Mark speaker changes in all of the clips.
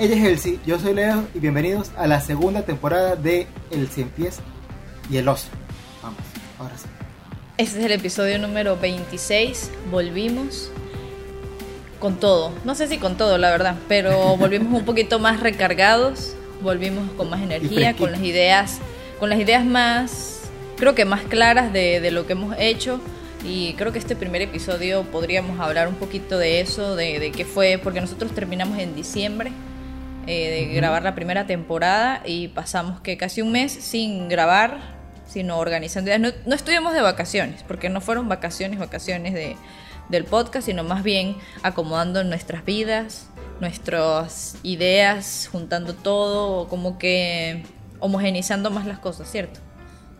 Speaker 1: Ella es Elsie, yo soy Leo y bienvenidos a la segunda temporada de El Cien Pies y el Oso. Vamos, ahora sí.
Speaker 2: Este es el episodio número 26. Volvimos con todo. No sé si con todo, la verdad, pero volvimos un poquito más recargados, volvimos con más energía, con las ideas, con las ideas más, creo que más claras de, de lo que hemos hecho. Y creo que este primer episodio podríamos hablar un poquito de eso, de, de qué fue, porque nosotros terminamos en diciembre eh, de grabar la primera temporada y pasamos que casi un mes sin grabar, sino organizando ideas. No, no estuvimos de vacaciones, porque no fueron vacaciones, vacaciones de, del podcast, sino más bien acomodando nuestras vidas, nuestras ideas, juntando todo, como que homogenizando más las cosas, ¿cierto?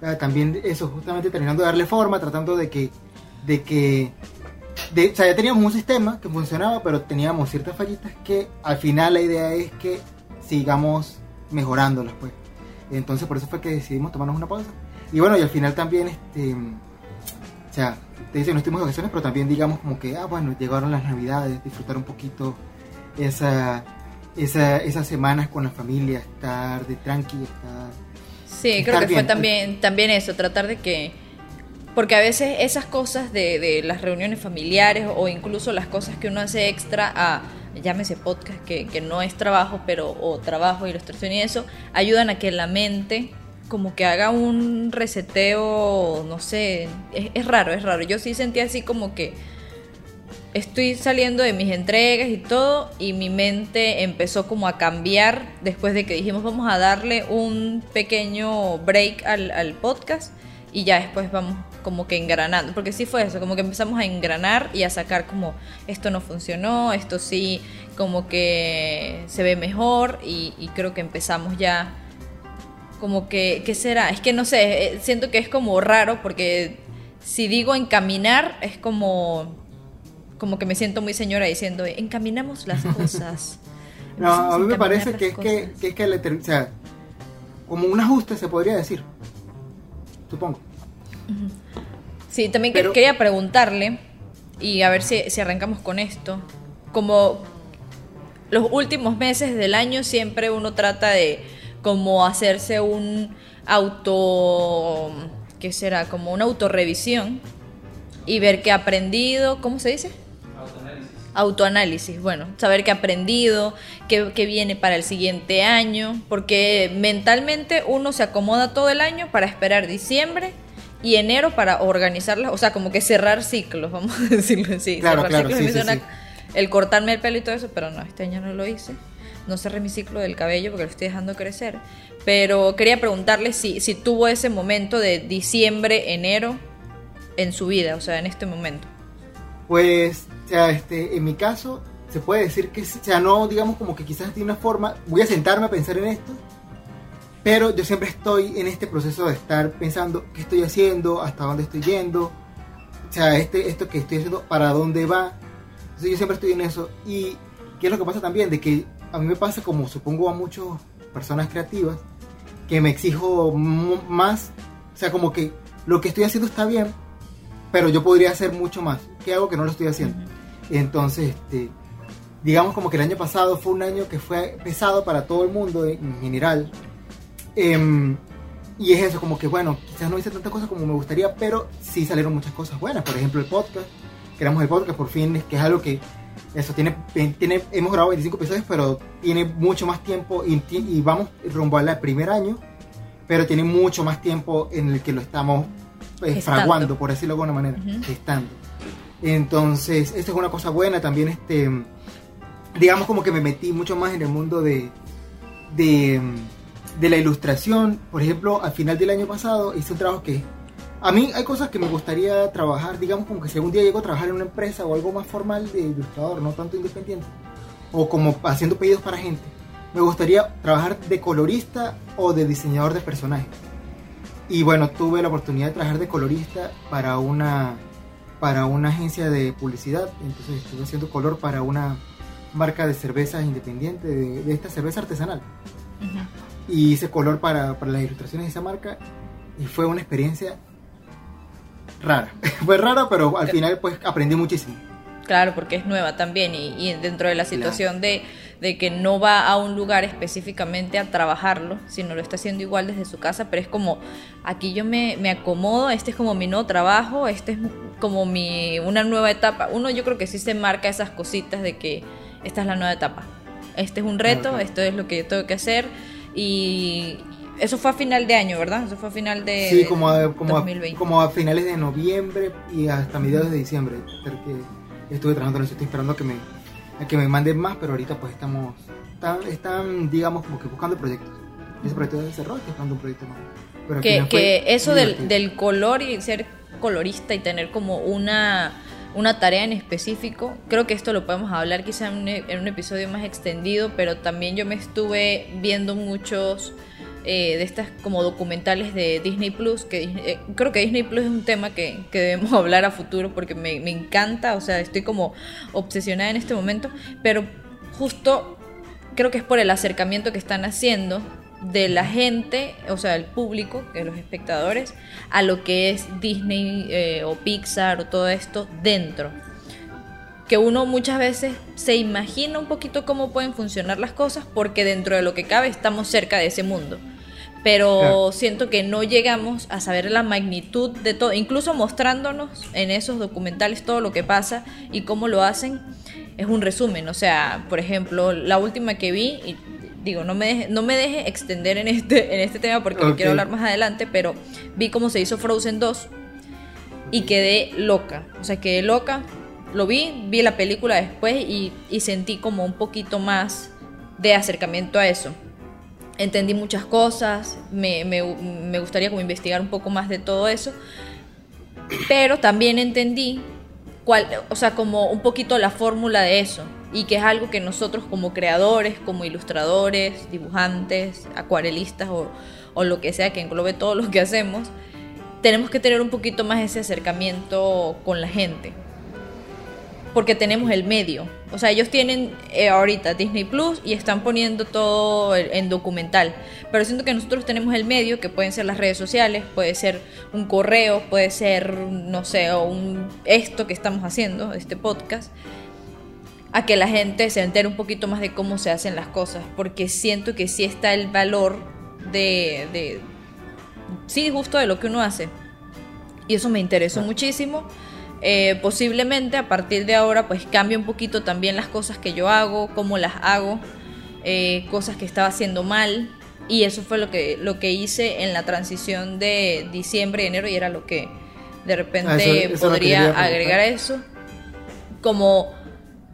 Speaker 1: Ah, También eso, justamente terminando de darle forma, tratando de que, de que, de, o sea, ya teníamos un sistema que funcionaba, pero teníamos ciertas fallitas que al final la idea es que sigamos mejorándolas, pues. Entonces por eso fue que decidimos tomarnos una pausa. Y bueno, y al final también, este, o sea, te dicen no estuvimos de vacaciones, pero también digamos como que, ah, bueno, llegaron las navidades, disfrutar un poquito esa, esa, esas semanas con la familia, estar de tranqui, estar
Speaker 2: Sí, creo
Speaker 1: estar
Speaker 2: que fue
Speaker 1: bien.
Speaker 2: también, también eso, tratar de que... Porque a veces esas cosas de, las reuniones familiares o incluso las cosas que uno hace extra a, llámese podcast, que, no es trabajo, pero o trabajo, ilustración y eso, ayudan a que la mente como que haga un reseteo, no sé, es, es raro, es raro. Yo sí sentí así como que estoy saliendo de mis entregas y todo y mi mente empezó como a cambiar después de que dijimos vamos a darle un pequeño break al, al podcast y ya después vamos como que engranando, porque sí fue eso, como que empezamos a engranar y a sacar como esto no funcionó, esto sí como que se ve mejor y, y creo que empezamos ya como que, ¿qué será? Es que no sé, eh, siento que es como raro porque si digo encaminar es como como que me siento muy señora diciendo, encaminamos las cosas.
Speaker 1: No, a mí me parece que es que, que, es que le o sea, como un ajuste se podría decir. Supongo.
Speaker 2: Sí, también
Speaker 1: Pero-
Speaker 2: quería preguntarle, y a ver si, si arrancamos con esto, como los últimos meses del año siempre uno trata de como hacerse un auto, ¿qué será? Como una autorrevisión y ver qué ha aprendido, ¿cómo se dice? Autoanálisis, bueno, saber qué ha aprendido, qué, qué viene para el siguiente año, porque mentalmente uno se acomoda todo el año para esperar diciembre y enero para organizarlas, o sea, como que cerrar ciclos, vamos a decirlo así.
Speaker 1: Claro,
Speaker 2: cerrar
Speaker 1: claro,
Speaker 2: ciclos,
Speaker 1: sí, sí, sí.
Speaker 2: El cortarme el pelo y todo eso, pero no, este año no lo hice. No cerré mi ciclo del cabello porque lo estoy dejando crecer. Pero quería preguntarle si, si tuvo ese momento de diciembre, enero en su vida, o sea, en este momento.
Speaker 1: Pues, o sea, este, en mi caso, se puede decir que, o sea, no digamos como que quizás de una forma, voy a sentarme a pensar en esto, pero yo siempre estoy en este proceso de estar pensando qué estoy haciendo, hasta dónde estoy yendo, o sea, este, esto que estoy haciendo, para dónde va. Entonces yo siempre estoy en eso. Y qué es lo que pasa también, de que a mí me pasa como supongo a muchas personas creativas, que me exijo más, o sea, como que lo que estoy haciendo está bien, pero yo podría hacer mucho más. ¿Qué hago que no lo estoy haciendo? Entonces, este, digamos como que el año pasado fue un año que fue pesado para todo el mundo en general. Em, y es eso, como que bueno, quizás no hice tantas cosas como me gustaría, pero sí salieron muchas cosas buenas. Por ejemplo, el podcast. Creamos el podcast por fin, que es algo que eso tiene, tiene hemos grabado 25 episodios, pero tiene mucho más tiempo y, y vamos rumbo al primer año, pero tiene mucho más tiempo en el que lo estamos eh, fraguando, por decirlo de alguna manera,
Speaker 2: Ujú.
Speaker 1: gestando. Entonces, esta es una cosa buena. También, este, digamos como que me metí mucho más en el mundo de, de, de la ilustración. Por ejemplo, al final del año pasado hice un trabajo que... A mí hay cosas que me gustaría trabajar, digamos como que si algún día llego a trabajar en una empresa o algo más formal de ilustrador, no tanto independiente, o como haciendo pedidos para gente, me gustaría trabajar de colorista o de diseñador de personajes. Y bueno, tuve la oportunidad de trabajar de colorista para una, para una agencia de publicidad. Entonces estuve haciendo color para una marca de cervezas independiente, de, de esta cerveza artesanal. Y hice color para, para las ilustraciones de esa marca. Y fue una experiencia rara. fue rara, pero al final pues aprendí muchísimo.
Speaker 2: Claro, porque es nueva también y, y dentro de la situación de, de que no va a un lugar específicamente a trabajarlo, sino lo está haciendo igual desde su casa, pero es como, aquí yo me, me acomodo, este es como mi nuevo trabajo, este es como mi, una nueva etapa. Uno yo creo que sí se marca esas cositas de que esta es la nueva etapa, este es un reto, esto es lo que yo tengo que hacer y, eso fue a final de año, ¿verdad? Eso fue a final de
Speaker 1: Sí, como a, como, a, como a finales de noviembre y hasta mediados de diciembre. Que estuve trabajando en eso, estoy esperando a que me, a que me manden más, pero ahorita pues estamos, están, están digamos, como que buscando proyectos. Ese proyecto se cerró, estoy buscando un proyecto más.
Speaker 2: Pero que, que eso del, del color y ser colorista y tener como una una tarea en específico. Creo que esto lo podemos hablar quizá en un, en un, episodio más extendido, pero también yo me estuve viendo muchos eh, de estas como documentales de Disney Plus, que eh, creo que Disney Plus es un tema que, debemos hablar a futuro porque me, encanta, o sea, estoy como obsesionada en este momento, pero justo creo que es por el acercamiento que están haciendo de la gente, o sea, el público, de los espectadores, a lo que es Disney eh, o Pixar o todo esto dentro. Que uno muchas veces se imagina un poquito cómo pueden funcionar las cosas porque dentro de lo que cabe estamos cerca de ese mundo. Pero siento que no llegamos a saber la magnitud de todo, incluso mostrándonos en esos documentales todo lo que pasa y cómo lo hacen, es un resumen, o sea, por ejemplo, la última que vi, y digo, no me deje, no me deje extender en este, en este tema porque lo quiero hablar más adelante, pero vi cómo se hizo Frozen 2 y quedé loca, o sea, quedé loca, lo vi, vi la película después y, y sentí como un poquito más de acercamiento a eso. Entendí muchas cosas, me, me, gustaría como investigar un poco más de todo eso, pero también entendí cuál, o sea, como un poquito la fórmula de eso, y que es algo que nosotros como creadores, como ilustradores, dibujantes, acuarelistas o, o lo que sea que englobe todo lo que hacemos, tenemos que tener un poquito más ese acercamiento con la gente porque tenemos el medio. O sea, ellos tienen eh, ahorita Disney Plus y están poniendo todo en documental. Pero siento que nosotros tenemos el medio, que pueden ser las redes sociales, puede ser un correo, puede ser, no sé, o un, esto que estamos haciendo, este podcast, a que la gente se entere un poquito más de cómo se hacen las cosas. Porque siento que sí está el valor de, de sí, justo de lo que uno hace. Y eso me interesó muchísimo. Eh, posiblemente a partir de ahora pues cambie un poquito también las cosas que yo hago, cómo las hago, eh, cosas que estaba haciendo mal y eso fue lo que, lo que hice en la transición de diciembre y enero y era lo que de repente ah, podría agregar a eso como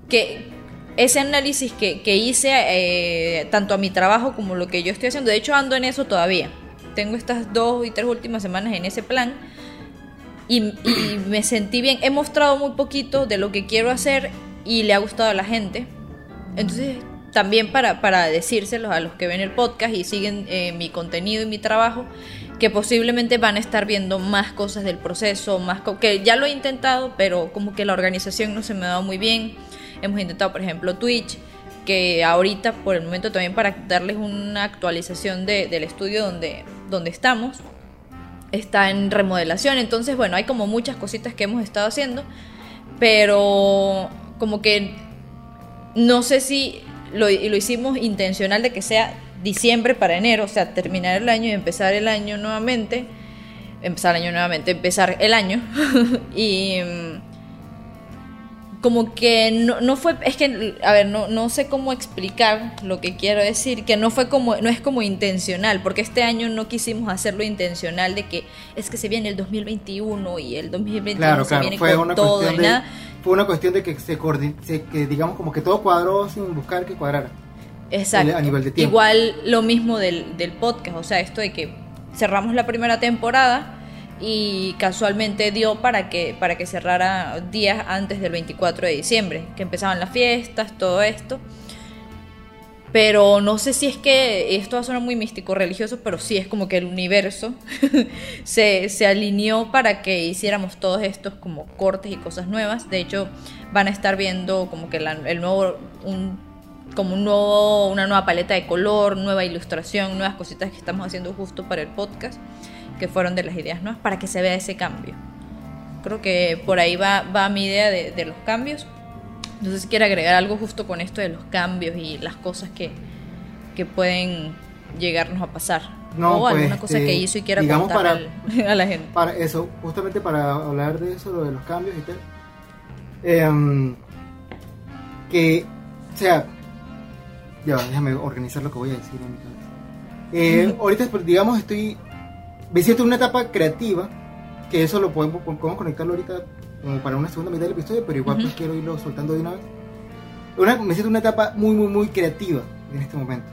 Speaker 2: que ese análisis que, que hice eh, tanto a mi trabajo como lo que yo estoy haciendo, de hecho ando en eso todavía, tengo estas dos y tres últimas semanas en ese plan y, me sentí bien. He mostrado muy poquito de lo que quiero hacer y le ha gustado a la gente. Entonces, también para, para decírselos a los que ven el podcast y siguen eh, mi contenido y mi trabajo, que posiblemente van a estar viendo más cosas del proceso, más que ya lo he intentado, pero como que la organización no se me ha dado muy bien. Hemos intentado, por ejemplo, Twitch, que ahorita, por el momento, también para darles una actualización de, del estudio donde, donde estamos, está en remodelación. Entonces, bueno, hay como muchas cositas que hemos estado haciendo, pero como que no sé si lo, lo hicimos intencional de que sea diciembre para enero, o sea, terminar el año y empezar el año nuevamente, empezar el año nuevamente, empezar el año y como que no, no, fue, es que, a ver, no, no sé cómo explicar lo que quiero decir, que no fue como, no es como intencional, porque este año no quisimos hacerlo intencional de que es que se viene el 2021 y el 2021 se viene
Speaker 1: fue
Speaker 2: con
Speaker 1: una
Speaker 2: todo
Speaker 1: y nada. Fue una cuestión de que se, se que digamos como que todo cuadró sin buscar que cuadrara.
Speaker 2: Exacto.
Speaker 1: A nivel de tiempo.
Speaker 2: Igual lo mismo del, del podcast, o sea, esto de que cerramos la primera temporada y casualmente dio para que, para que cerrara días antes del 24 de diciembre, que empezaban las fiestas, todo esto. Pero no sé si es que esto va a sonar muy místico, religioso, pero sí es como que el universo se, se, alineó para que hiciéramos todos estos como cortes y cosas nuevas. De hecho, van a estar viendo como que el nuevo, un, como un nuevo, una nueva paleta de color, nueva ilustración, nuevas cositas que estamos haciendo justo para el podcast que fueron de las ideas nuevas para que se vea ese cambio. Creo que por ahí va, va mi idea de, los cambios. No sé si quiere agregar algo justo con esto de los cambios y las cosas que, que pueden llegarnos a pasar.
Speaker 1: No,
Speaker 2: o
Speaker 1: pues,
Speaker 2: alguna cosa
Speaker 1: este,
Speaker 2: que hizo y quiera
Speaker 1: digamos para-
Speaker 2: al- a la gente.
Speaker 1: Para eso, justamente para hablar de eso, lo de los cambios y tal. em, que, o sea, ya, déjame organizar lo que voy a decir en mi cabeza. Eh, Ahorita, pues, digamos, estoy. En una etapa creativa, que eso lo podemos, podemos conectarlo ahorita como para una segunda mitad del episodio, pero igual pues
Speaker 2: Ujú.
Speaker 1: quiero irlo soltando de una vez. Una- me siento en una etapa muy, muy, muy creativa en este momento,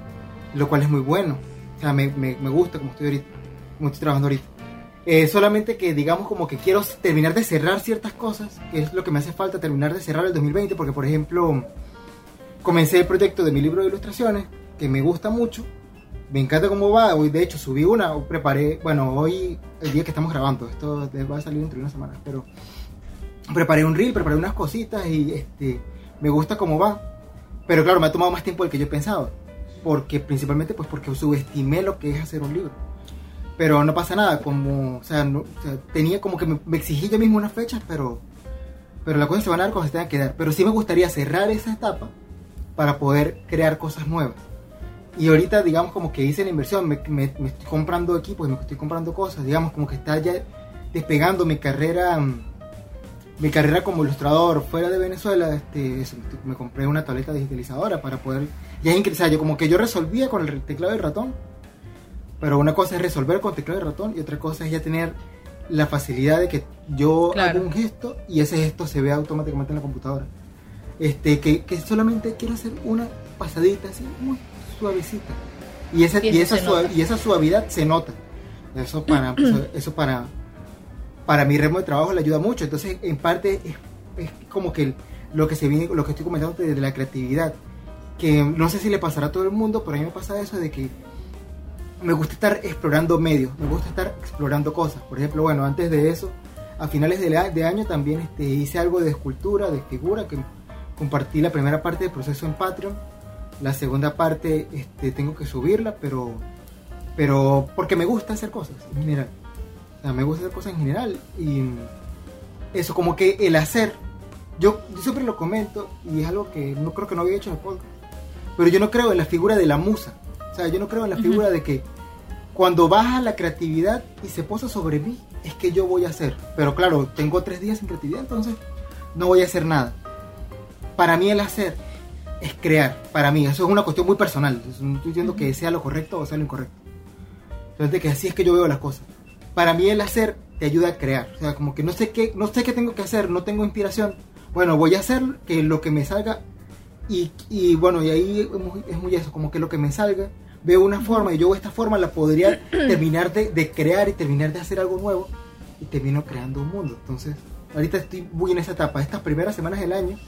Speaker 1: lo cual es muy bueno. O sea, me, me, me gusta como estoy ahorita, como estoy trabajando ahorita. Eh, solamente que digamos como que quiero terminar de cerrar ciertas cosas, que es lo que me hace falta terminar de cerrar el 2020, porque por ejemplo comencé el proyecto de mi libro de ilustraciones, que me gusta mucho, me encanta cómo va, hoy de hecho subí una, preparé, bueno, hoy, el día que estamos grabando, esto va a salir dentro de una semana, pero preparé un reel, preparé unas cositas y este, me gusta cómo va, pero claro, me ha tomado más tiempo del que yo pensaba, porque principalmente pues porque subestimé lo que es hacer un libro. Pero no pasa nada, como, o sea, no- tenía como que me, me exigí yo mismo unas fechas, pero, pero las cosas se van a dar cuando se tengan que dar. Pero sí me gustaría cerrar esa etapa para poder crear cosas nuevas. Y ahorita, digamos, como que hice la inversión, me, me- me estoy comprando equipos, me estoy comprando cosas, digamos, como que está ya despegando mi carrera, mm, mi carrera como ilustrador fuera de Venezuela. Este, eso, me, compré una tableta digitalizadora para poder, ya ingresar, yo como que yo resolvía con el teclado y el ratón, pero una cosa es resolver con teclado y ratón y otra cosa es ya tener la facilidad de que yo
Speaker 2: Claro.
Speaker 1: hago un gesto y ese gesto se ve automáticamente en la computadora. Este, que, que solamente quiero hacer una pasadita así, muy suavecita. Y esa,
Speaker 2: Y
Speaker 1: esa,
Speaker 2: se
Speaker 1: suave-
Speaker 2: nota.
Speaker 1: y esa suavidad se nota. Eso para, eso, eso para, para mi ritmo de trabajo le ayuda mucho. Entonces, en parte, es, es como que lo que se viene, lo que estoy comentando de la creatividad. Que no sé si le pasará a todo el mundo, pero a mí me pasa eso de que me gusta estar explorando medios, me gusta estar explorando cosas. Por ejemplo, bueno, antes de eso, a finales de, la- de año también este, hice algo de escultura, de figura, que compartí la primera parte del proceso en Patreon. La segunda parte este, tengo que subirla, pero, pero porque me gusta hacer cosas en general. O sea, me gusta hacer cosas en general. Y eso, como que el hacer, yo, yo siempre lo comento y es algo que no creo que no había hecho en el podcast. Pero yo no creo en la figura de la musa. O sea, yo no creo en la
Speaker 2: Ujú.
Speaker 1: figura de que cuando baja la creatividad y se posa sobre mí, es que yo voy a hacer. Pero claro, tengo tres días sin creatividad, entonces no voy a hacer nada. Para mí el hacer es crear. Para mí, eso es una cuestión muy personal. No estoy diciendo que sea lo correcto o sea lo incorrecto. Entonces, que así es que yo veo las cosas. Para mí el hacer te ayuda a crear. O sea, como que no sé qué, no sé qué tengo que hacer, no tengo inspiración. Bueno, voy a hacer que lo que me salga y, y bueno, y ahí es muy, es muy eso, como que lo que me salga, veo una forma y yo esta forma la podría terminar de, de crear y terminar de hacer algo nuevo y termino creando un mundo. Entonces, ahorita estoy muy en esa etapa. Estas primeras semanas del año,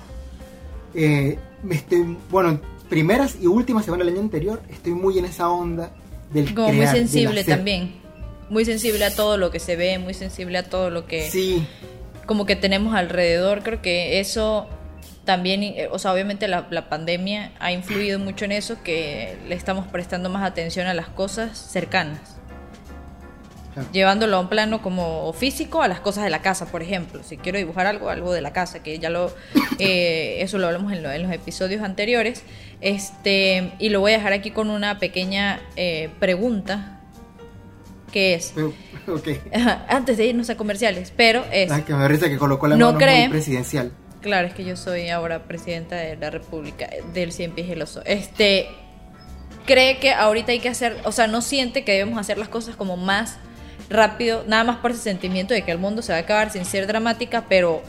Speaker 1: eh, estoy, bueno, primeras y últimas semanas del año anterior, estoy muy en esa onda del
Speaker 2: Como muy
Speaker 1: crear,
Speaker 2: sensible también. Muy sensible a todo lo que se ve, muy sensible a todo lo que
Speaker 1: Sí,
Speaker 2: como que tenemos alrededor. Creo que eso también, eh, o sea, obviamente la, la pandemia ha influido mucho en eso, que le estamos prestando más atención a las cosas cercanas.
Speaker 1: Claro.
Speaker 2: Llevándolo a un plano como físico a las cosas de la casa, por ejemplo. Si quiero dibujar algo, algo de la casa, que ya lo, eh, eso lo hablamos en, lo- en los episodios anteriores. Este, y lo voy a dejar aquí con una pequeña eh, pregunta, que es,
Speaker 1: pero- ok.
Speaker 2: antes de irnos a comerciales, pero es,
Speaker 1: Ay, que me da risa que colocó la
Speaker 2: ¿No
Speaker 1: mano
Speaker 2: cree?
Speaker 1: muy presidencial.
Speaker 2: claro, es que yo soy ahora presidenta de la República del Cien Pies y el Oso. Este, cree que ahorita hay que hacer, o sea, no siente que debemos hacer las cosas como más rápido, nada más por ese sentimiento de que el mundo se va a acabar sin ser dramática, pero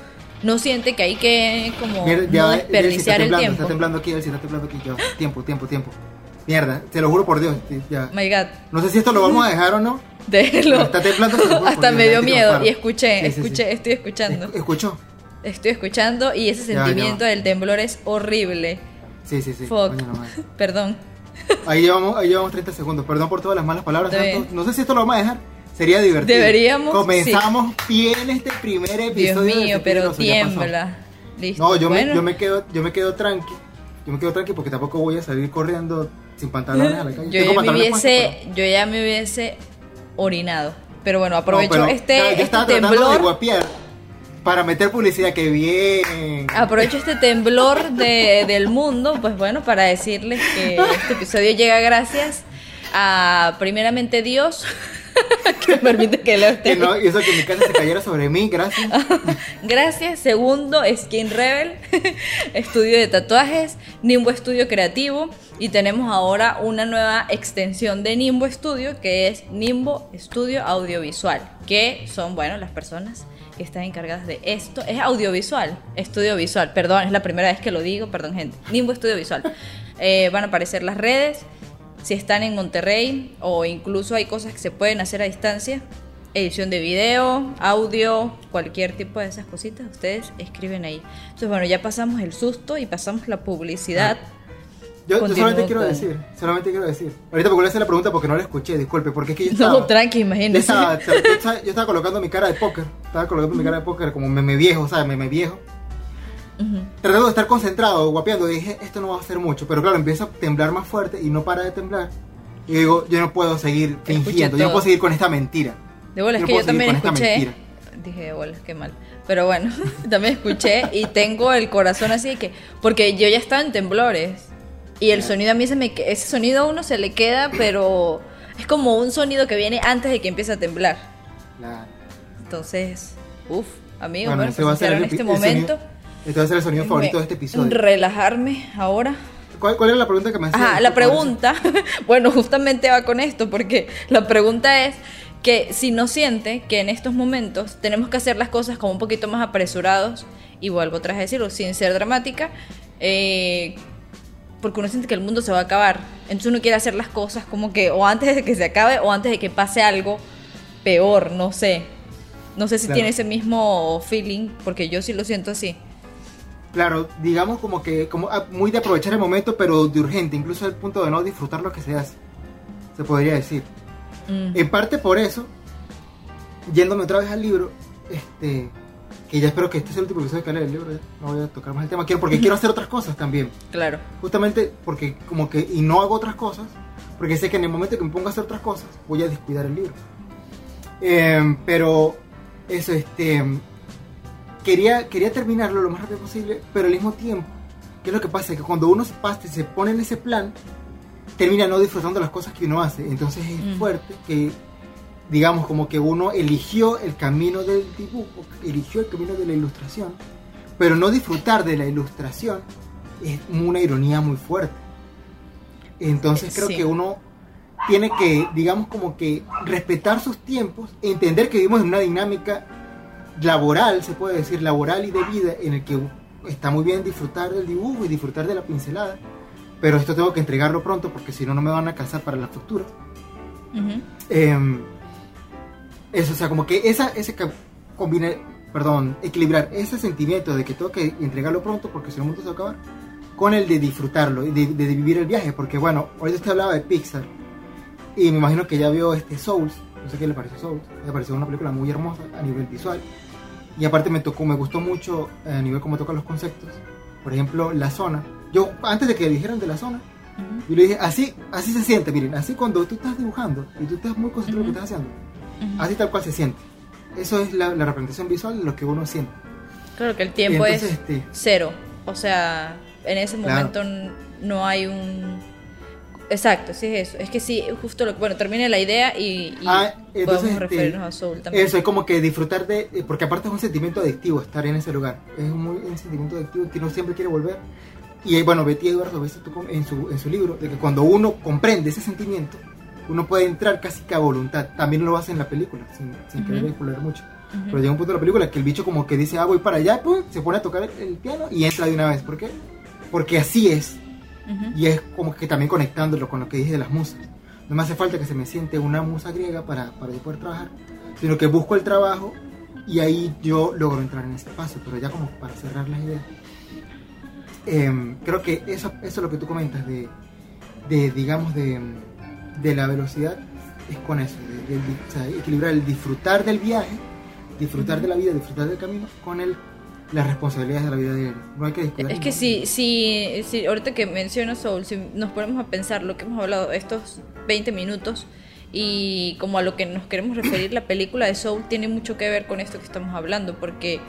Speaker 2: no siente que hay que como
Speaker 1: Mierda,
Speaker 2: no
Speaker 1: ya,
Speaker 2: desperdiciar el tiempo.
Speaker 1: Está temblando aquí, está temblando aquí. Yo, tiempo, tiempo, tiempo. Mierda, te lo juro por Dios. Ya.
Speaker 2: My God,
Speaker 1: No sé si esto lo vamos a dejar o no.
Speaker 2: déjelo.
Speaker 1: Está temblando,
Speaker 2: Hasta me dio miedo y escuché,
Speaker 1: Sí, sí, sí.
Speaker 2: escuché, estoy escuchando.
Speaker 1: Esc- ¿Escuchó?
Speaker 2: Estoy escuchando y ese
Speaker 1: Ya, ya
Speaker 2: sentimiento
Speaker 1: va.
Speaker 2: del temblor es horrible.
Speaker 1: Sí, sí, sí.
Speaker 2: Fuck.
Speaker 1: Coño, no.
Speaker 2: Perdón.
Speaker 1: Ahí llevamos, ahí llevamos 30 segundos. Perdón por todas las malas palabras. Santos. No sé si esto lo vamos a dejar. Sería divertido.
Speaker 2: Deberíamos,
Speaker 1: Comenzamos bien este primer
Speaker 2: Dios
Speaker 1: episodio. de
Speaker 2: mío, pero tiembla. Listo.
Speaker 1: No, yo,
Speaker 2: bueno,
Speaker 1: me, yo me quedo, yo me quedo tranqui. Yo me quedo tranqui porque tampoco voy a salir corriendo sin pantalones a la calle.
Speaker 2: yo
Speaker 1: Tengo
Speaker 2: ya me hubiese, yo ya me hubiese orinado. Pero bueno,
Speaker 1: pero-
Speaker 2: aprovecho
Speaker 1: No, pero
Speaker 2: este,
Speaker 1: ya- ya
Speaker 2: este
Speaker 1: de
Speaker 2: temblor.
Speaker 1: guapear. Para meter publicidad, que bien.
Speaker 2: Aprovecho este temblor de, del mundo, pues bueno, para decirles que este episodio llega gracias a primeramente Dios, que permite que lo esté.
Speaker 1: Que no, eso que mi casa se cayera sobre mí, gracias.
Speaker 2: Gracias. Segundo, Skin Rebel, estudio de tatuajes, Nimbo Estudio Creativo. Y tenemos ahora una nueva extensión de Nimbo Studio, que es Nimbo Estudio Audiovisual, que son, bueno, las personas que están encargadas de esto. Es audiovisual, estudio visual, perdón, es la primera vez que lo digo, perdón gente. Nimbo Estudio Visual. Eh, van a aparecer las redes, si están en Monterrey o incluso hay cosas que se pueden hacer a distancia, edición de video, audio, cualquier tipo de esas cositas, ustedes escriben ahí. Entonces, bueno, ya pasamos el susto y pasamos la publicidad.
Speaker 1: Yo, yo solamente quiero
Speaker 2: con-
Speaker 1: decir, solamente quiero decir. Ahorita porque le hacer la pregunta porque no la escuché, disculpe, porque es que yo estaba...
Speaker 2: No, tranqui,
Speaker 1: yo,
Speaker 2: imagínense.
Speaker 1: estaba, yo estaba- yo estaba colocando mi cara de póker, estaba colocando mi cara de póker como meme viejo, ¿sabes? Meme viejo.
Speaker 2: Ujú.
Speaker 1: Tratando de estar concentrado, guapeando, dije, esto no va a hacer mucho. Pero claro, empieza a temblar más fuerte y no para de temblar. Y digo, yo no puedo seguir fingiendo, yo no puedo seguir con esta mentira.
Speaker 2: De bolas
Speaker 1: No
Speaker 2: que yo también escuché. Dije de bolas, qué mal. Pero bueno, también escuché y tengo el corazón así que. Porque yo ya estaba en temblores. Y el sonido a mí se me. Ese sonido a uno se le queda, pero. Es como un sonido que viene antes de que empiece a temblar.
Speaker 1: La-
Speaker 2: Entonces, uff, amigo,
Speaker 1: Bueno,
Speaker 2: bueno,
Speaker 1: ese va a el
Speaker 2: en este momento.
Speaker 1: sonido- Este va a ser el sonido favorito de este episodio.
Speaker 2: Relajarme ahora.
Speaker 1: ¿Cuál, cuál era la pregunta que me hacías?
Speaker 2: Ajá, la pregunta, bueno, justamente va con esto, porque la pregunta es que si no siente que en estos momentos tenemos que hacer las cosas como un poquito más apresurados, y vuelvo vez a decirlo, sin ser dramática, eh, porque uno siente que el mundo se va a acabar. Entonces uno quiere hacer las cosas como que o antes de que se acabe o antes de que pase algo peor, no sé. No sé si
Speaker 1: Claro.
Speaker 2: tiene ese mismo feeling, porque yo sí lo siento así.
Speaker 1: Claro, digamos como que como ah, muy de aprovechar el momento, pero de urgente, incluso al punto de no disfrutar lo que se hace. Se podría decir.
Speaker 2: Mm,
Speaker 1: En parte por eso, yéndome otra vez al libro, este, que ya espero que este sea el último episodio que del libro, no voy a tocar más el tema, quiero, porque quiero hacer otras cosas también.
Speaker 2: claro.
Speaker 1: Justamente porque como que, y no hago otras cosas, porque sé que en el momento que me ponga a hacer otras cosas, voy a descuidar el libro. Eh, pero eso, este, quería, quería terminarlo lo más rápido posible, pero al mismo tiempo, ¿qué es lo que pasa? Que cuando uno se pasa y se pone en ese plan, termina no disfrutando las cosas que uno hace. Entonces es
Speaker 2: Mm.
Speaker 1: fuerte que, digamos, como que uno eligió el camino del dibujo, eligió el camino de la ilustración, pero no disfrutar de la ilustración es una ironía muy fuerte. Entonces creo
Speaker 2: Sí.
Speaker 1: que uno tiene que, digamos, como que respetar sus tiempos, entender que vivimos en una dinámica laboral, se puede decir, laboral y de vida, en el que está muy bien disfrutar del dibujo y disfrutar de la pincelada, pero esto tengo que entregarlo pronto porque si no, no me van a casar para la futura. Eh, eso, o sea, como que esa, ese combina, perdón, equilibrar ese sentimiento de que tengo que entregarlo pronto porque si no el mundo se va a acabar, con el de disfrutarlo y de, de vivir el viaje, porque bueno, ahorita usted hablaba de Pixar y me imagino que ya vio este Souls, no sé qué le pareció Souls, le pareció una película muy hermosa a nivel visual y aparte me tocó, me gustó mucho eh, a nivel como toca los conceptos, por ejemplo, la zona. Yo antes de que dijeran de la zona,
Speaker 2: Ujú.
Speaker 1: yo le dije, así, así se siente, miren, así cuando tú estás dibujando y tú estás muy concentrado en lo que estás haciendo,
Speaker 2: Ujú.
Speaker 1: así tal cual se siente. Eso es la, la representación visual de lo que uno siente.
Speaker 2: Claro que el tiempo
Speaker 1: Entonces,
Speaker 2: es
Speaker 1: este,
Speaker 2: cero. O sea, en ese
Speaker 1: Claro.
Speaker 2: momento n- no hay un... Exacto, sí es eso. Es que sí, justo lo Bueno, termine la idea y, y
Speaker 1: Ah, entonces,
Speaker 2: podemos
Speaker 1: este,
Speaker 2: referirnos a Soul también.
Speaker 1: Eso es como que disfrutar de. eh, Porque aparte es un sentimiento adictivo estar en ese lugar. Es un, muy- un sentimiento adictivo que uno siempre quiere volver. Y eh, bueno, Betty veces tú com- en su, en su libro, de que cuando uno comprende ese sentimiento, uno puede entrar casi que a voluntad. También lo hace en la película, sin, sin
Speaker 2: Ujú.
Speaker 1: querer spoiler mucho.
Speaker 2: Ujú.
Speaker 1: Pero llega un punto de la película que el bicho como que dice, ah, voy para allá, pues, se pone a tocar el, el piano y entra de una vez. ¿Por qué? Porque así es. Y es como que también conectándolo con lo que dije de las musas. No me hace falta que se me siente una musa griega para, para yo poder trabajar, sino que busco el trabajo y ahí yo logro entrar en ese espacio. Pero ya como para cerrar las ideas, em, creo que eso, eso es lo que tú comentas de, de digamos, de, de la velocidad, es con eso, de, de- de- o sea, equilibrar el disfrutar del viaje, disfrutar de la vida, disfrutar del camino, con el, las responsabilidades de la vida diaria. No hay que descuidar
Speaker 2: Es que si, si, si ahorita que mencionas Soul, si nos ponemos a pensar lo que hemos hablado estos 20 minutos y como a lo que nos queremos referir, la película de Soul tiene mucho que ver con esto que estamos hablando, porque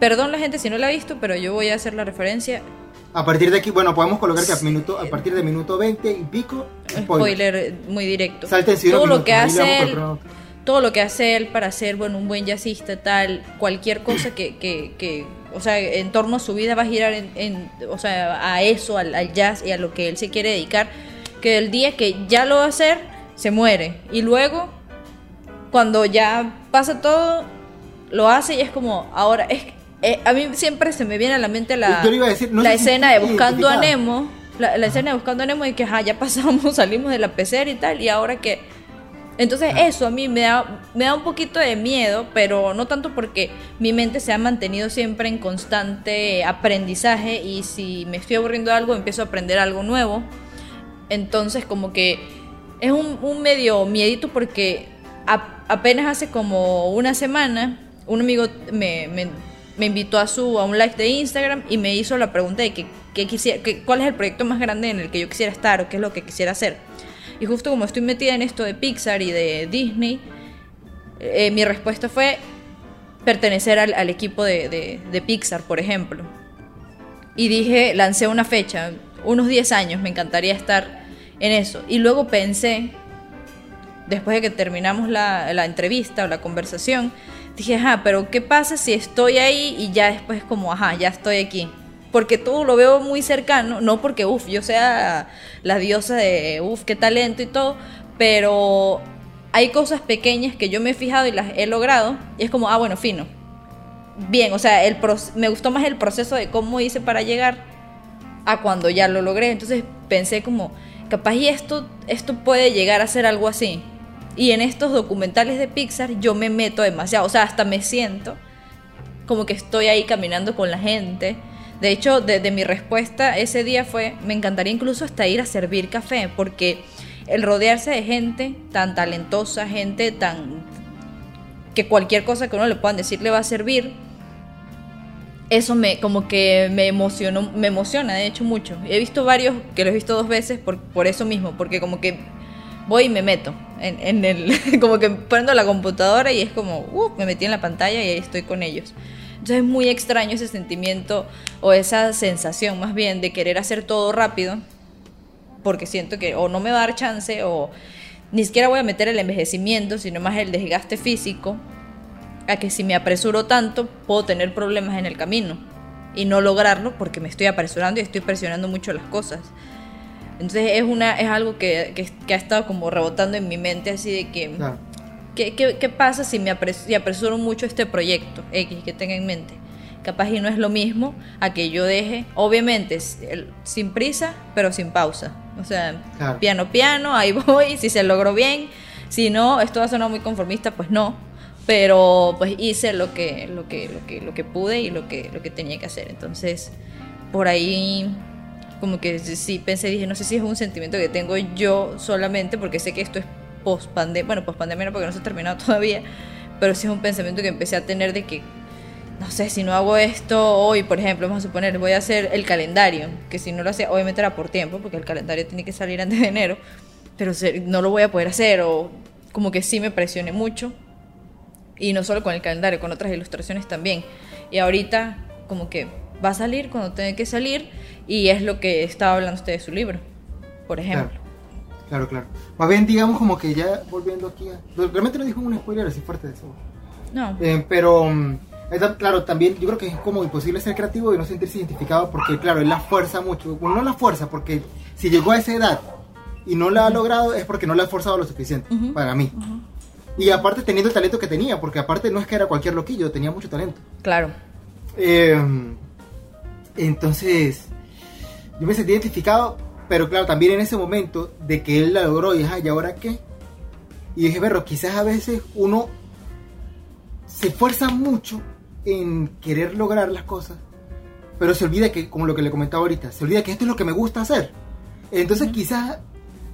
Speaker 2: Perdón la gente si no la ha visto, pero yo voy a hacer la referencia.
Speaker 1: A partir de aquí, bueno, podemos colocar que a, minuto, a partir de minuto 20 y pico,
Speaker 2: spoiler, spoiler muy directo.
Speaker 1: Salten
Speaker 2: todo lo que hace él, todo lo que hace él para ser bueno un buen jazzista tal, cualquier cosa que, que, que o sea, en torno a su vida va a girar en, o sea, a eso, al, al, jazz y a lo que él se quiere dedicar, que el día que ya lo va a hacer, se muere. Y luego, cuando ya pasa todo, lo hace y es como, ahora, es eh, a mí siempre se me viene a la mente la, la escena de Buscando a Nemo. La, escena de Buscando a Nemo y que ya pasamos, salimos de la pecera y tal, y ahora que... Entonces eso a mí me da, me da un poquito de miedo, pero no tanto porque mi mente se ha mantenido siempre en constante aprendizaje y si me estoy aburriendo de algo empiezo a aprender algo nuevo. Entonces como que es un, un medio miedito porque apenas hace como una semana un amigo me, me invitó a su a un live de Instagram y me hizo la pregunta de que, quisiera, que, cuál es el proyecto más grande en el que yo quisiera estar o qué es lo que quisiera hacer. Y justo como estoy metida en esto de Pixar y de Disney, eh, mi respuesta fue pertenecer al, equipo de, de, Pixar, por ejemplo. Y dije, lancé una fecha, unos 10 años, me encantaría estar en eso. Y luego pensé, después de que terminamos la, la entrevista o la conversación, dije, ajá, pero ¿qué pasa si estoy ahí y ya después como, ajá, ya estoy aquí? Porque todo lo veo muy cercano, no porque, uff, yo sea la diosa de, uff, qué talento y todo, pero hay cosas pequeñas que yo me he fijado y las he logrado y es como, ah, bueno, fino. Bien, o sea, el me gustó más el proceso de cómo hice para llegar a cuando ya lo logré. Entonces pensé como, capaz y esto, esto puede llegar a ser algo así. Y en estos documentales de Pixar yo me meto demasiado, o sea, hasta me siento como que estoy ahí caminando con la gente. De hecho, de, mi respuesta ese día fue, me encantaría incluso hasta ir a servir café, porque el rodearse de gente tan talentosa, gente tan... que cualquier cosa que uno le puedan decir le va a servir, eso me como que me emocionó, me emociona de hecho mucho. He visto varios que lo he visto dos veces por, por eso mismo, porque como que voy y me meto en, el, como que prendo la computadora y es como, uh, me metí en la pantalla y ahí estoy con ellos. Entonces es muy extraño ese sentimiento o esa sensación más bien de querer hacer todo rápido, porque siento que o no me va a dar chance o ni siquiera voy a meter el envejecimiento, sino más el desgaste físico, a que si me apresuro tanto puedo tener problemas en el camino y no lograrlo porque me estoy apresurando y estoy presionando mucho las cosas. Entonces es, una, es algo que, que, ha estado como rebotando en mi mente así de que... ¿qué, qué, pasa si me apresuro, mucho este proyecto X que tenga en mente? Capaz y no es lo mismo a que yo deje, obviamente, sin prisa, pero sin pausa. O sea, piano, piano, ahí voy, si se logró bien. Si no, esto va a sonar muy conformista, pues no. Pero pues hice lo que, lo que, lo que, lo que pude y lo que, lo que tenía que hacer. Entonces, por ahí como que sí pensé, dije, no sé si es un sentimiento que tengo yo solamente, porque sé que esto es post pandemia, bueno, post pandemia no porque no se ha terminado todavía, pero sí es un pensamiento que empecé a tener de que, no sé, si no hago esto hoy, por ejemplo, vamos a suponer, voy a hacer el calendario, que si no lo hacía, obviamente era por tiempo, porque el calendario tiene que salir antes de enero, pero no lo voy a poder hacer, o como que sí me presioné mucho, y no solo con el calendario, con otras ilustraciones también, y ahorita como que va a salir cuando tenga que salir y es lo que estaba hablando usted de su libro, por ejemplo.
Speaker 1: Claro, claro. Más bien, digamos como que ya volviendo aquí a... Realmente no dijo un spoiler así fuerte de eso.
Speaker 2: No.
Speaker 1: Eh, pero, mm, claro, también yo creo que es como imposible ser creativo y no sentirse identificado porque, claro, él la fuerza mucho. Bueno, no la fuerza, porque si llegó a esa edad y no la ha logrado es porque no la ha forzado lo suficiente, para mí. Y aparte teniendo el talento que tenía, porque aparte no es que era cualquier loquillo, tenía mucho talento.
Speaker 2: Claro.
Speaker 1: Eh, entonces, yo me sentí identificado, pero claro, también en ese momento de que él la logró y, ¿y ahora qué? Y dije, pero quizás a veces uno se esfuerza mucho en querer lograr las cosas, pero se olvida que, como lo que le comentaba ahorita, se olvida que esto es lo que me gusta hacer. Entonces quizás,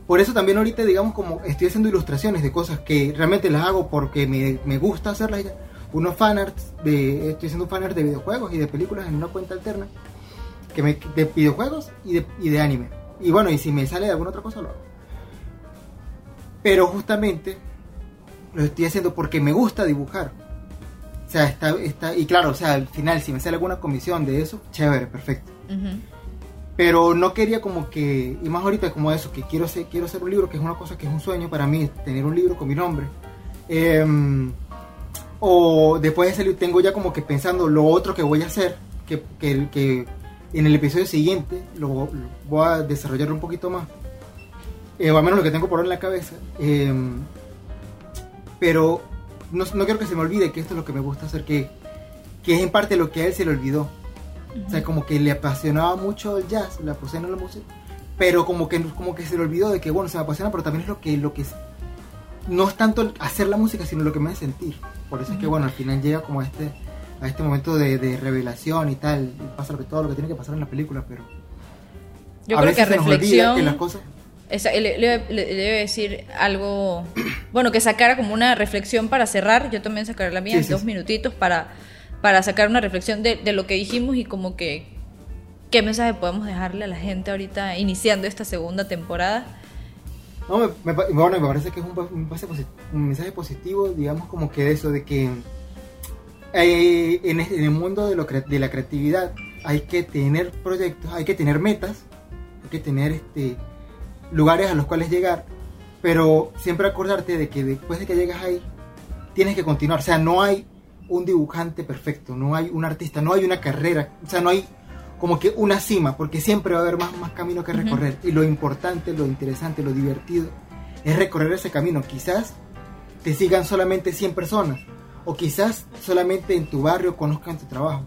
Speaker 1: por eso también ahorita, digamos, como estoy haciendo ilustraciones de cosas que realmente las hago porque me, me gusta hacerlas, unos fanarts, de, estoy haciendo fanarts de videojuegos y de películas en una cuenta alterna que me, de videojuegos y de, y de anime. Y bueno, y si me sale de alguna otra cosa lo hago. Pero justamente lo estoy haciendo porque me gusta dibujar. sea, está, está, y claro, o sea, al final, si me sale alguna comisión de eso, chévere, perfecto. Pero no quería como que, y más ahorita como eso, que quiero hacer, quiero hacer un libro, que es una cosa que es un sueño para mí, tener un libro con mi nombre. Em, o después de ese libro tengo ya como que pensando lo otro que voy a hacer, que, que, que en el episodio siguiente lo, lo voy a desarrollar un poquito más. Eh, o al menos lo que tengo por ahora en la cabeza. Em, pero no, no quiero que se me olvide que esto es lo que me gusta hacer, que, que es en parte lo que a él se le olvidó. O sea, como que le apasionaba mucho el jazz, le apasiona la música, pero como que, como que se le olvidó de que, bueno, se me apasiona, pero también es lo que, lo que es- no es tanto hacer la música, sino lo que me hace sentir. Por eso es que, bueno, al final llega como este, a este momento de, de revelación y tal, y pasa lo que, todo lo que tiene que pasar en la película, pero
Speaker 2: Yo
Speaker 1: a
Speaker 2: creo que
Speaker 1: veces olvida
Speaker 2: reflexión.
Speaker 1: que las cosas...
Speaker 2: Esa- le, le- le- le debe decir algo, bueno, que sacara como una reflexión para cerrar, yo también sacaré la mía,
Speaker 1: Sí, sí,
Speaker 2: dos
Speaker 1: sí.
Speaker 2: minutitos para, para sacar una reflexión de, de lo que dijimos y como que qué mensaje podemos dejarle a la gente ahorita iniciando esta segunda temporada.
Speaker 1: No, me, me bueno, me parece que es un, un un mensaje positivo, digamos como que de eso, de que eh, en, en el mundo de, lo de la creatividad hay que tener proyectos, hay que tener metas, hay que tener este, lugares a los cuales llegar, pero siempre acordarte de que después de que llegas ahí, tienes que continuar, o sea, no hay un dibujante perfecto, no hay un artista, no hay una carrera, o sea, no hay como que una cima, porque siempre va a haber más, más camino que recorrer. Y lo importante, lo interesante, lo divertido es recorrer ese camino. Quizás te sigan solamente 100 personas, o quizás solamente en tu barrio conozcan tu trabajo.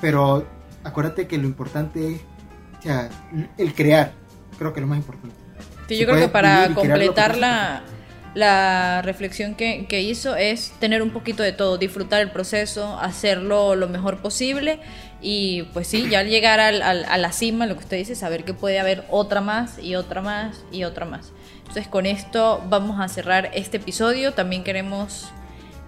Speaker 1: Pero acuérdate que lo importante es o sea, el crear, creo que es lo más importante.
Speaker 2: Sí, yo creo que para completar la, la reflexión que, que hizo es tener un poquito de todo, disfrutar el proceso, hacerlo lo mejor posible y pues sí, ya al llegar al- al- a la cima, lo que usted dice, saber que puede haber otra más y otra más y otra más. Entonces con esto vamos a cerrar este episodio. También queremos,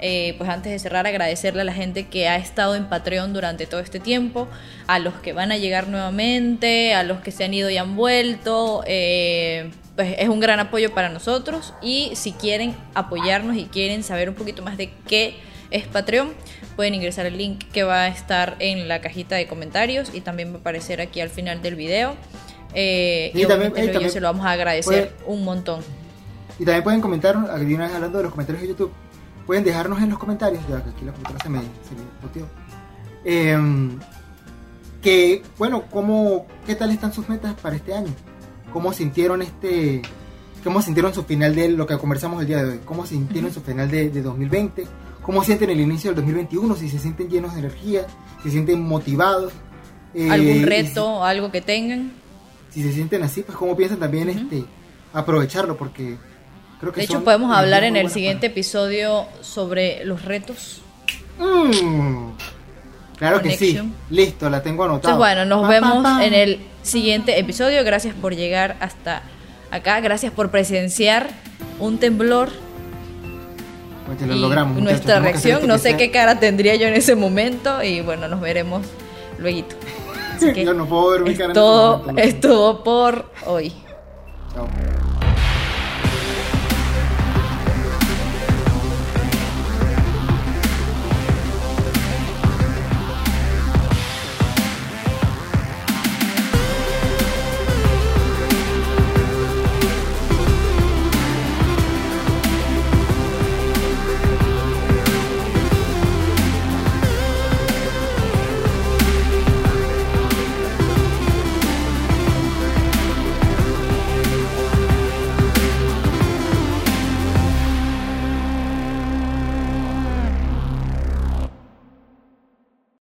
Speaker 2: eh, pues antes de cerrar, agradecerle a la gente que ha estado en Patreon durante todo este tiempo, a los que van a llegar nuevamente, a los que se han ido y han vuelto. eh, pues es un gran apoyo para nosotros y si quieren apoyarnos y quieren saber un poquito más de qué es Patreon, pueden ingresar el link que va a estar en la cajita de comentarios y también va a aparecer aquí al final del video. Eh, y
Speaker 1: Y también-
Speaker 2: y se lo vamos a agradecer un montón.
Speaker 1: Y también pueden comentar, hablando de los comentarios de YouTube, pueden dejarnos en los comentarios, ya que aquí la computadora se me, se me boteó, em, que, bueno, cómo, ¿qué tal están sus metas para este año? ¿Cómo sintieron este, cómo sintieron su final de lo que conversamos el día de hoy? ¿Cómo sintieron su final de, de 2020? ¿Cómo sienten el inicio del 2021? Si se sienten llenos de energía, si se sienten motivados. eh,
Speaker 2: ¿Algún
Speaker 1: y si-
Speaker 2: reto, algo que tengan?
Speaker 1: si se sienten así, pues cómo piensan también este aprovecharlo, porque creo que
Speaker 2: De hecho, podemos hablar en el siguiente episodio sobre los retos.
Speaker 1: Mm, claro que sí. Listo, la tengo anotada.
Speaker 2: Bueno, nos
Speaker 1: Pam,
Speaker 2: vemos
Speaker 1: pam, pam.
Speaker 2: en el siguiente episodio. Gracias por llegar hasta acá. Gracias por presenciar un temblor
Speaker 1: Pues te lo
Speaker 2: y
Speaker 1: logramos,
Speaker 2: nuestra reacción. No sé
Speaker 1: sea-
Speaker 2: qué cara tendría yo en ese momento y bueno, nos veremos luego. Así que
Speaker 1: Yo no puedo ver mi cara en este
Speaker 2: todo,
Speaker 1: momento, lo
Speaker 2: es todo por hoy.
Speaker 1: Chao.